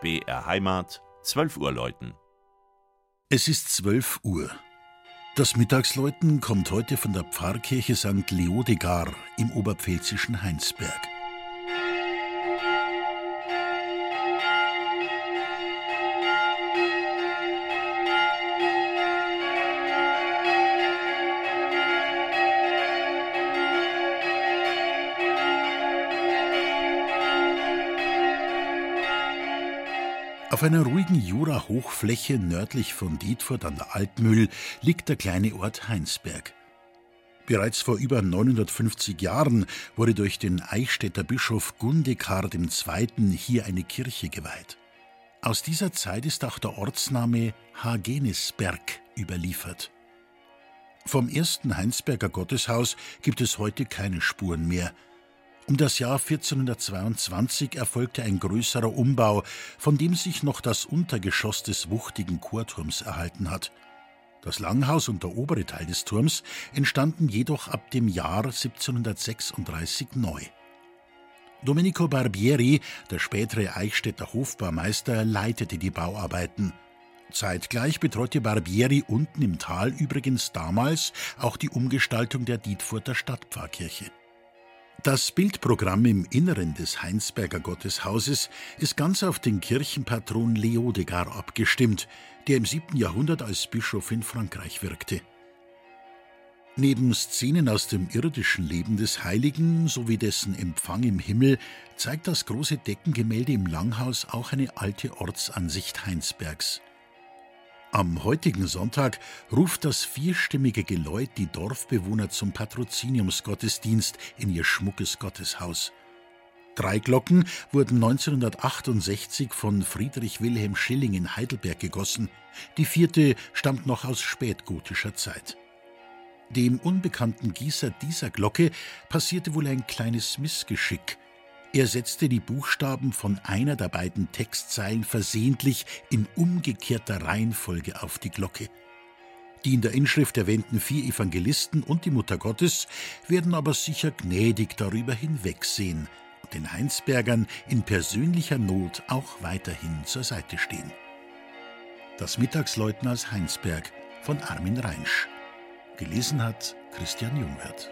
BR Heimat, 12 Uhr läuten. Es ist 12 Uhr. Das Mittagsläuten kommt heute von der Pfarrkirche St. Leodegar im oberpfälzischen Heinsberg. Auf einer ruhigen Jura-Hochfläche nördlich von Dietfurt an der Altmühl liegt der kleine Ort Heinsberg. Bereits vor über 950 Jahren wurde durch den Eichstätter Bischof Gundekar II. hier eine Kirche geweiht. Aus dieser Zeit ist auch der Ortsname Hagenesberg überliefert. Vom ersten Heinsberger Gotteshaus gibt es heute keine Spuren mehr – um das Jahr 1422 erfolgte ein größerer Umbau, von dem sich noch das Untergeschoss des wuchtigen Chorturms erhalten hat. Das Langhaus und der obere Teil des Turms entstanden jedoch ab dem Jahr 1736 neu. Domenico Barbieri, der spätere Eichstätter Hofbaumeister, leitete die Bauarbeiten. Zeitgleich betreute Barbieri unten im Tal übrigens damals auch die Umgestaltung der Dietfurter Stadtpfarrkirche. Das Bildprogramm im Inneren des Heinsberger Gotteshauses ist ganz auf den Kirchenpatron Leodegar abgestimmt, der im 7. Jahrhundert als Bischof in Frankreich wirkte. Neben Szenen aus dem irdischen Leben des Heiligen sowie dessen Empfang im Himmel zeigt das große Deckengemälde im Langhaus auch eine alte Ortsansicht Heinsbergs. Am heutigen Sonntag ruft das vierstimmige Geläut die Dorfbewohner zum Patroziniumsgottesdienst in ihr schmuckes Gotteshaus. Drei Glocken wurden 1968 von Friedrich Wilhelm Schilling in Heidelberg gegossen, die vierte stammt noch aus spätgotischer Zeit. Dem unbekannten Gießer dieser Glocke passierte wohl ein kleines Missgeschick – er setzte die Buchstaben von einer der beiden Textzeilen versehentlich in umgekehrter Reihenfolge auf die Glocke. Die in der Inschrift erwähnten vier Evangelisten und die Mutter Gottes werden aber sicher gnädig darüber hinwegsehen und den Heinsbergern in persönlicher Not auch weiterhin zur Seite stehen. Das Mittagsläuten aus Heinsberg von Armin Reinsch. Gelesen hat Christian Jungwirth.